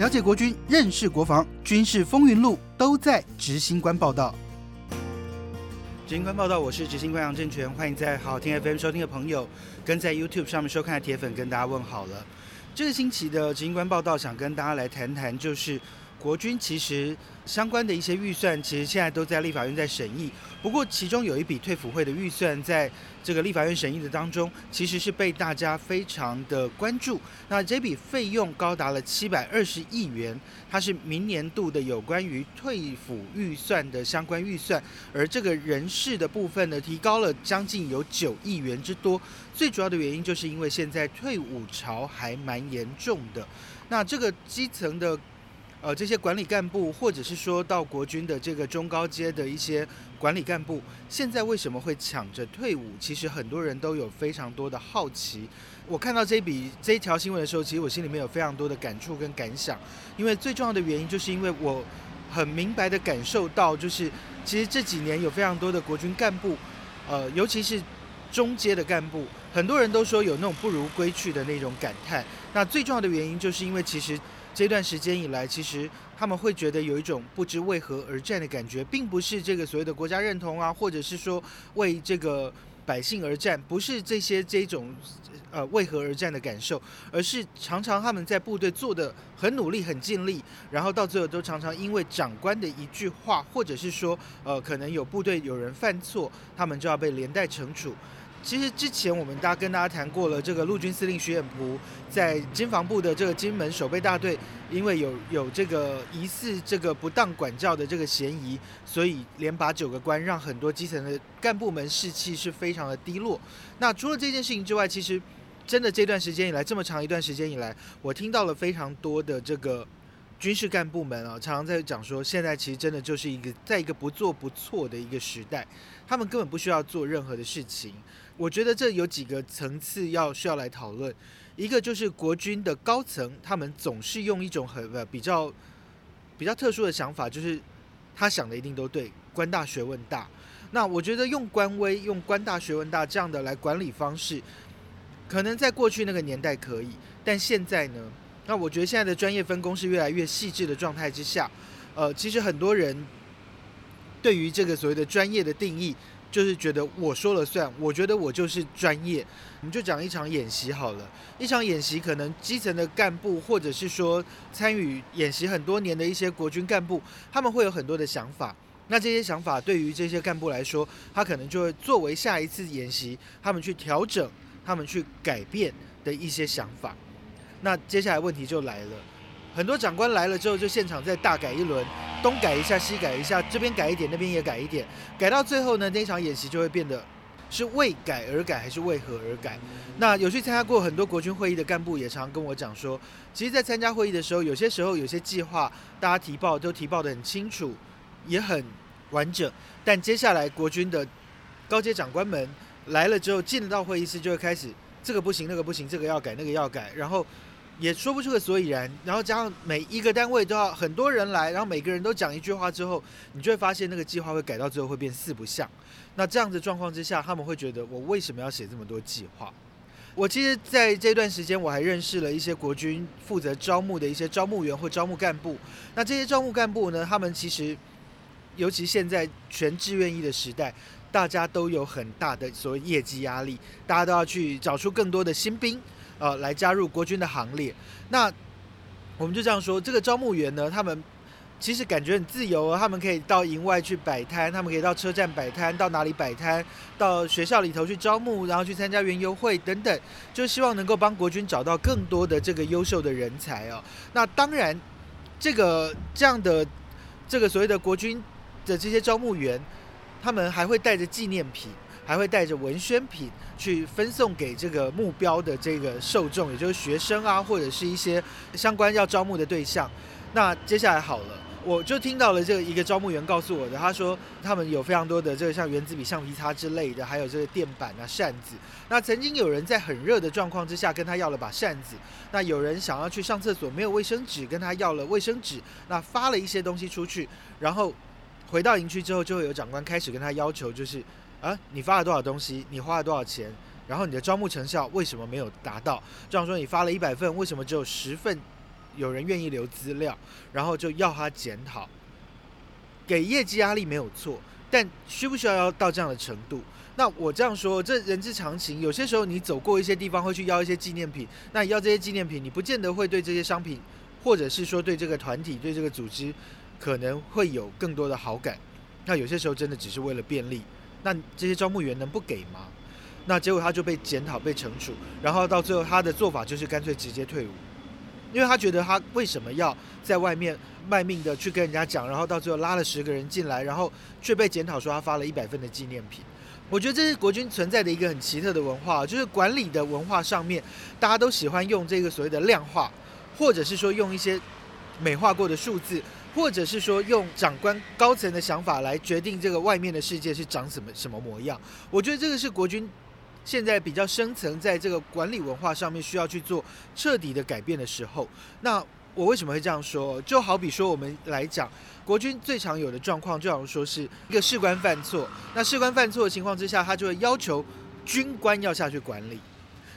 了解国军，认识国防，军事风云录都在执行官报道。执行官报道，我是执行官杨正全，欢迎在好听 FM 收听的朋友，跟在 YouTube 上面收看的铁粉跟大家问好了。这个星期的执行官报道，想跟大家来谈谈，就是国军其实相关的一些预算，其实现在都在立法院在审议。不过，其中有一笔退辅会的预算，在这个立法院审议的当中，其实是被大家非常的关注。那这笔费用高达了七百二十亿元，它是明年度的有关于退辅预算的相关预算，而这个人事的部分呢，提高了将近有九亿元之多。最主要的原因，就是因为现在退伍潮还蛮严重的。那这个基层的。呃，这些管理干部，或者是说到国军的这个中高阶的一些管理干部，现在为什么会抢着退伍？其实很多人都有非常多的好奇。我看到这笔这一条新闻的时候，其实我心里面有非常多的感触跟感想。因为最重要的原因，就是因为我很明白的感受到，就是其实这几年有非常多的国军干部，呃，尤其是中阶的干部，很多人都说有那种不如归去的那种感叹。那最重要的原因，就是因为其实。这段时间以来，其实他们会觉得有一种不知为何而战的感觉，并不是这个所谓的国家认同啊，或者是说为这个百姓而战，不是这些这种呃为何而战的感受，而是常常他们在部队做的很努力、很尽力，然后到最后都常常因为长官的一句话，或者是说呃可能有部队有人犯错，他们就要被连带惩处。其实之前我们大家跟大家谈过了，这个陆军司令徐远璞在军防部的这个金门守备大队，因为有有这个疑似这个不当管教的这个嫌疑，所以连拔九个官，让很多基层的干部们士气是非常的低落。那除了这件事情之外，其实真的这段时间以来，这么长一段时间以来，我听到了非常多的这个军事干部们啊，常常在讲说，现在其实真的就是一个在一个不做不错的一个时代，他们根本不需要做任何的事情。我觉得这有几个层次要需要来讨论，一个就是国军的高层，他们总是用一种很呃比较比较特殊的想法，就是他想的一定都对，官大学问大。那我觉得用官威、用官大学问大这样的来管理方式，可能在过去那个年代可以，但现在呢？那我觉得现在的专业分工是越来越细致的状态之下，呃，其实很多人对于这个所谓的专业的定义。就是觉得我说了算，我觉得我就是专业。我们就讲一场演习好了，一场演习可能基层的干部，或者是说参与演习很多年的一些国军干部，他们会有很多的想法。那这些想法对于这些干部来说，他可能就会作为下一次演习他们去调整、他们去改变的一些想法。那接下来问题就来了。很多长官来了之后，就现场再大改一轮，东改一下，西改一下，这边改一点，那边也改一点，改到最后呢，那场演习就会变得是为改而改，还是为何而改？那有去参加过很多国军会议的干部也常跟我讲说，其实，在参加会议的时候，有些时候有些计划大家提报都提报的很清楚，也很完整，但接下来国军的高阶长官们来了之后，进到会议室就会开始这个不行，那个不行，这个要改，那个要改，然后。也说不出个所以然，然后加上每一个单位都要很多人来，然后每个人都讲一句话之后，你就会发现那个计划会改到最后会变四不像。那这样子状况之下，他们会觉得我为什么要写这么多计划？我其实在这段时间我还认识了一些国军负责招募的一些招募员或招募干部。那这些招募干部呢，他们其实尤其现在全志愿役的时代，大家都有很大的所谓业绩压力，大家都要去找出更多的新兵。呃，来加入国军的行列。那我们就这样说，这个招募员呢，他们其实感觉很自由，他们可以到营外去摆摊，他们可以到车站摆摊，到哪里摆摊，到学校里头去招募，然后去参加园游会等等，就希望能够帮国军找到更多的这个优秀的人才哦。那当然，这个这样的这个所谓的国军的这些招募员，他们还会带着纪念品。还会带着文宣品去分送给这个目标的这个受众，也就是学生啊，或者是一些相关要招募的对象。那接下来好了，我就听到了这个一个招募员告诉我的，他说他们有非常多的这个像原子笔、橡皮擦之类的，还有这个垫板啊、扇子。那曾经有人在很热的状况之下跟他要了把扇子，那有人想要去上厕所没有卫生纸，跟他要了卫生纸，那发了一些东西出去，然后回到营区之后，就会有长官开始跟他要求，就是。啊，你发了多少东西？你花了多少钱？然后你的招募成效为什么没有达到？这样说你发了一百份，为什么只有十份有人愿意留资料，然后就要他检讨，给业绩压力没有错，但需不需要要到这样的程度？那我这样说，这人之常情。有些时候你走过一些地方，会去要一些纪念品。那要这些纪念品，你不见得会对这些商品，或者是说对这个团体、对这个组织，可能会有更多的好感。那有些时候真的只是为了便利。那这些招募员能不给吗？那结果他就被检讨、被惩处，然后到最后他的做法就是干脆直接退伍，因为他觉得他为什么要在外面卖命的去跟人家讲，然后到最后拉了十个人进来，然后却被检讨说他发了一百份的纪念品。我觉得这是国军存在的一个很奇特的文化，就是管理的文化上面，大家都喜欢用这个所谓的量化，或者是说用一些美化过的数字，或者是说用长官高层的想法来决定这个外面的世界是长什么什么模样。我觉得这个是国军现在比较深层在这个管理文化上面需要去做彻底的改变的时候。那我为什么会这样说？就好比说我们来讲。国军最常有的状况，就好像说是一个士官犯错，那士官犯错的情况之下，他就会要求军官要下去管理；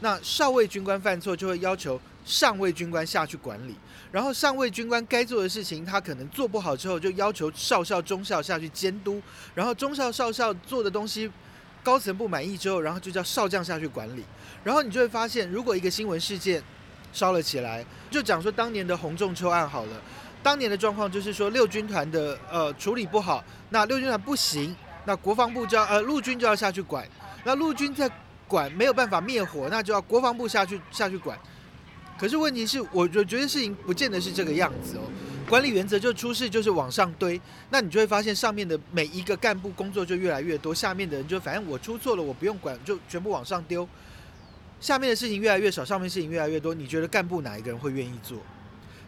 那少尉军官犯错，就会要求上尉军官下去管理。然后上尉军官该做的事情，他可能做不好之后，就要求少校、中校下去监督。然后中校、少校做的东西，高层不满意之后，然后就叫少将下去管理。然后你就会发现，如果一个新闻事件烧了起来，就讲说当年的洪仲秋案好了。当年的状况就是说，六军团的呃处理不好，那六军团不行，那国防部就要呃陆军就要下去管，那陆军在管没有办法灭火，那就要国防部下去下去管。可是问题是，我我觉得事情不见得是这个样子哦。管理原则就出事就是往上堆，那你就会发现上面的每一个干部工作就越来越多，下面的人就反正我出错了，我不用管，就全部往上丢。下面的事情越来越少，上面事情越来越多，你觉得干部哪一个人会愿意做？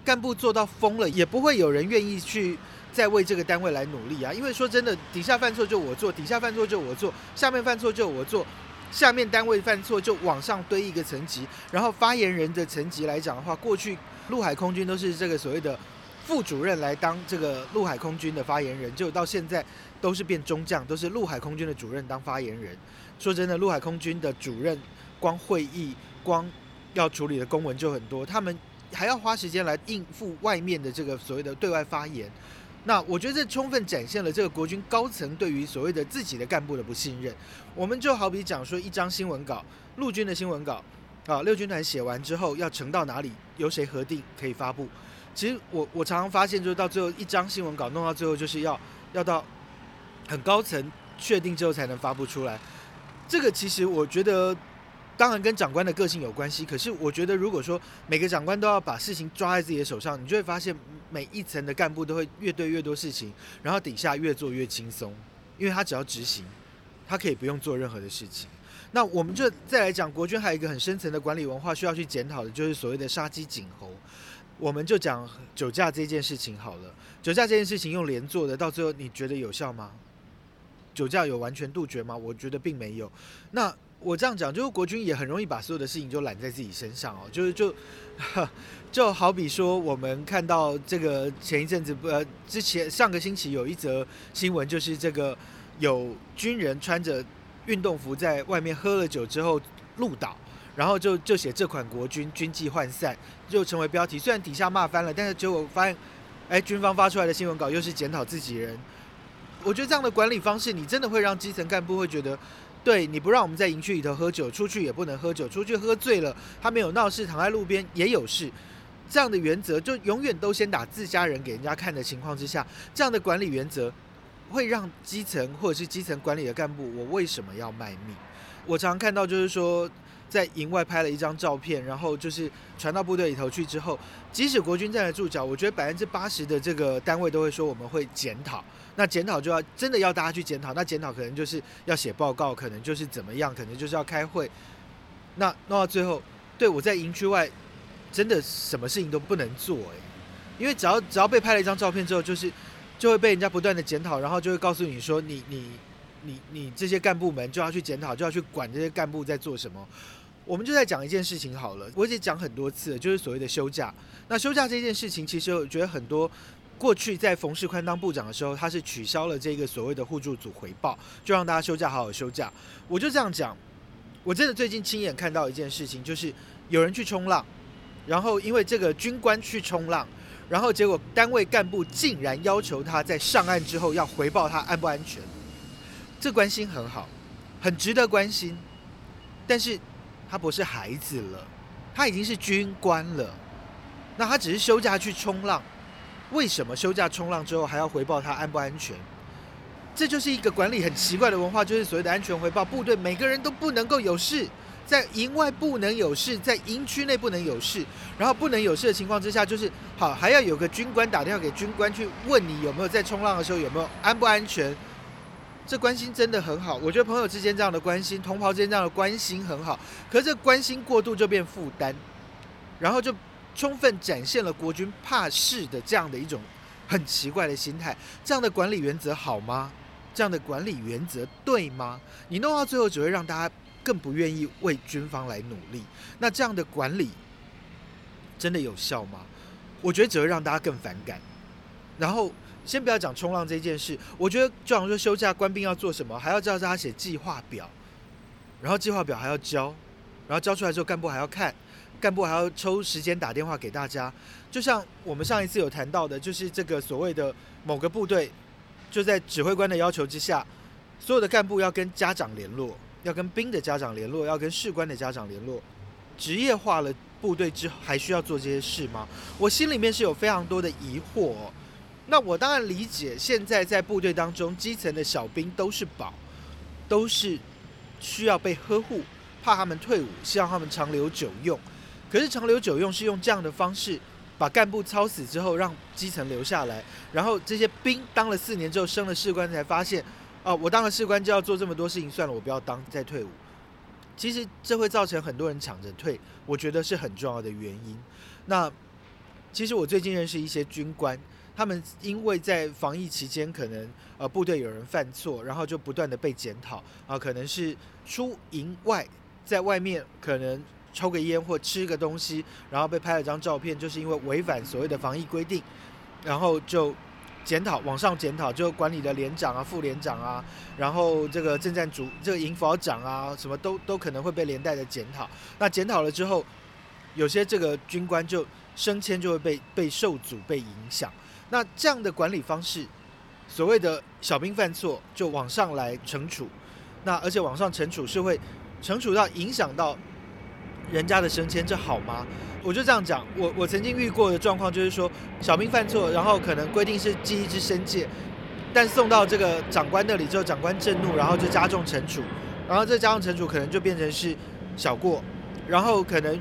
干部做到疯了，也不会有人愿意去再为这个单位来努力啊！因为说真的，底下犯错就我做，底下犯错就我做，下面犯错就我做，下面单位犯错就往上堆一个层级。然后发言人的层级来讲的话，过去陆海空军都是这个所谓的副主任来当这个陆海空军的发言人，就到现在都是变中将，都是陆海空军的主任当发言人。说真的，陆海空军的主任光会议、光要处理的公文就很多，他们。还要花时间来应付外面的这个所谓的对外发言，那我觉得这充分展现了这个国军高层对于所谓的自己的干部的不信任。我们就好比讲说一张新闻稿，陆军的新闻稿啊，六军团写完之后要呈到哪里，由谁核定可以发布？其实我我常常发现，就是到最后一张新闻稿弄到最后，就是要要到很高层确定之后才能发布出来。这个其实我觉得。当然跟长官的个性有关系，可是我觉得如果说每个长官都要把事情抓在自己的手上，你就会发现每一层的干部都会越对越多事情，然后底下越做越轻松，因为他只要执行，他可以不用做任何的事情。那我们就再来讲国军还有一个很深层的管理文化需要去检讨的，就是所谓的杀鸡儆猴。我们就讲酒驾这件事情好了，酒驾这件事情用连坐的，到最后你觉得有效吗？酒驾有完全杜绝吗？我觉得并没有。那我这样讲，就是国军也很容易把所有的事情就揽在自己身上哦，就是就 就好比说，我们看到这个前一阵子，呃，之前上个星期有一则新闻，就是这个有军人穿着运动服在外面喝了酒之后路倒，然后就就写这款国军军纪涣散，就成为标题。虽然底下骂翻了，但是结果发现，哎，军方发出来的新闻稿又是检讨自己人。我觉得这样的管理方式，你真的会让基层干部会觉得。对，你不让我们在营区里头喝酒，出去也不能喝酒，出去喝醉了，他没有闹事，躺在路边也有事，这样的原则就永远都先打自家人给人家看的情况之下，这样的管理原则会让基层或者是基层管理的干部，我为什么要卖命？我常常看到就是说。在营外拍了一张照片，然后就是传到部队里头去之后，即使国军站在驻脚，我觉得百分之八十的这个单位都会说我们会检讨。那检讨就要真的要大家去检讨，那检讨可能就是要写报告，可能就是怎么样，可能就是要开会。那弄到最后，对我在营区外真的什么事情都不能做诶，因为只要只要被拍了一张照片之后，就是就会被人家不断的检讨，然后就会告诉你说你你你你这些干部们就要去检讨，就要去管这些干部在做什么。我们就在讲一件事情好了，我已经讲很多次了，就是所谓的休假。那休假这件事情，其实我觉得很多过去在冯世宽当部长的时候，他是取消了这个所谓的互助组回报，就让大家休假好好休假。我就这样讲，我真的最近亲眼看到一件事情，就是有人去冲浪，然后因为这个军官去冲浪，然后结果单位干部竟然要求他在上岸之后要回报他安不安全，这关心很好，很值得关心，但是他不是孩子了，他已经是军官了，那他只是休假去冲浪，为什么休假冲浪之后还要回报他安不安全？这就是一个管理很奇怪的文化，就是所谓的安全回报，部队每个人都不能够有事。在营外不能有事，在营区内不能有事，然后不能有事的情况之下，就是好还要有个军官打电话给军官去问你有没有在冲浪的时候有没有安不安全。这关心真的很好，我觉得朋友之间这样的关心，同袍之间这样的关心很好。可是这关心过度就变负担，然后就充分展现了国军怕事的这样的一种很奇怪的心态。这样的管理原则好吗？这样的管理原则对吗？你弄到最后只会让大家。更不愿意为军方来努力，那这样的管理真的有效吗？我觉得只会让大家更反感。然后先不要讲冲浪这件事，我觉得就好像说休假官兵要做什么，还要叫大家写计划表，然后计划表还要交，然后交出来之后干部还要看，干部还要抽时间打电话给大家。就像我们上一次有谈到的，就是这个所谓的某个部队，就在指挥官的要求之下，所有的干部要跟家长联络。要跟兵的家长联络，要跟士官的家长联络，职业化了部队之后还需要做这些事吗？我心里面是有非常多的疑惑。那我当然理解，现在在部队当中，基层的小兵都是宝，都是需要被呵护，怕他们退伍，希望他们长留久用。可是长留久用是用这样的方式，把干部操死之后，让基层留下来，然后这些兵当了四年之后升了士官，才发现。哦，我当了士官就要做这么多事情，算了，我不要当，再退伍。其实这会造成很多人抢着退，我觉得是很重要的原因。那其实我最近认识一些军官，他们因为在防疫期间，可能呃部队有人犯错，然后就不断的被检讨啊，可能是出营外，在外面可能抽个烟或吃个东西，然后被拍了张照片，就是因为违反所谓的防疫规定，然后就。检讨，往上检讨，就管理的连长啊、副连长啊，然后这个政战组、这个营副长啊，什么都都可能会被连带的检讨。那检讨了之后，有些这个军官就升迁就会被被受阻、被影响。那这样的管理方式，所谓的小兵犯错就往上来惩处，那而且往上惩处是会惩处到影响到人家的升迁，这好吗？我就这样讲，我我曾经遇过的状况就是说，小兵犯错，然后可能规定是记一支申诫，但送到这个长官那里之后，长官震怒，然后就加重惩处，然后这加重惩处可能就变成是小过，然后可能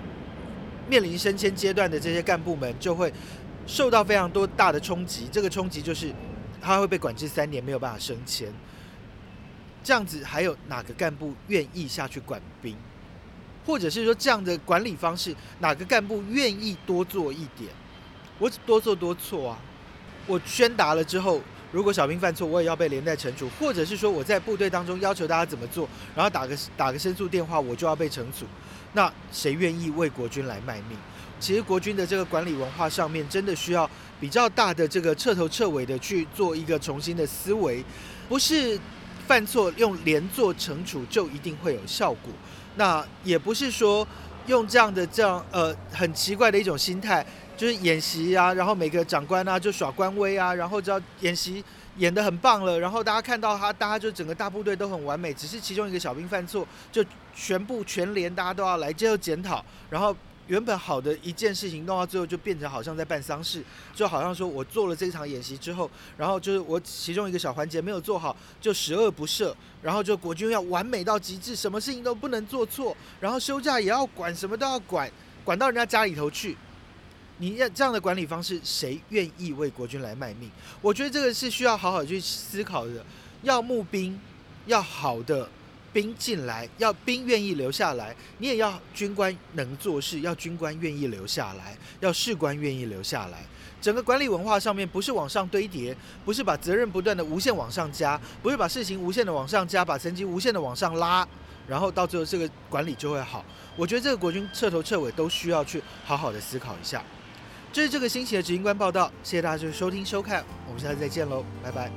面临升迁阶段的这些干部们就会受到非常多大的冲击，这个冲击就是他会被管制三年，没有办法升迁，这样子还有哪个干部愿意下去管兵？或者是说这样的管理方式，哪个干部愿意多做一点？我多做多错啊！我宣达了之后，如果小兵犯错，我也要被连带惩处；或者是说我在部队当中要求大家怎么做，然后打个打个申诉电话，我就要被惩处。那谁愿意为国军来卖命？其实国军的这个管理文化上面，真的需要比较大的这个彻头彻尾的去做一个重新的思维，不是犯错用连坐惩处就一定会有效果。那也不是说用这样的这样呃很奇怪的一种心态，就是演习啊，然后每个长官啊就耍官威啊，然后只要演习演得很棒了，然后大家看到他，大家就整个大部队都很完美，只是其中一个小兵犯错，就全部全连大家都要来接受检讨，然后。原本好的一件事情弄到最后就变成好像在办丧事，就好像说我做了这场演习之后，然后就是我其中一个小环节没有做好，就十恶不赦，然后就国军要完美到极致，什么事情都不能做错，然后休假也要管，什么都要管，管到人家家里头去。你要这样的管理方式，谁愿意为国军来卖命？我觉得这个是需要好好去思考的。要募兵，要好的。兵进来，要兵愿意留下来，你也要军官能做事，要军官愿意留下来，要士官愿意留下来。整个管理文化上面不是往上堆叠，不是把责任不断的无限往上加，不是把事情无限的往上加，把成绩无限的往上拉，然后到最后这个管理就会好。我觉得这个国军彻头彻尾都需要去好好的思考一下。这是这个星期的执行官报道，谢谢大家收听收看，我们下次再见喽，拜拜。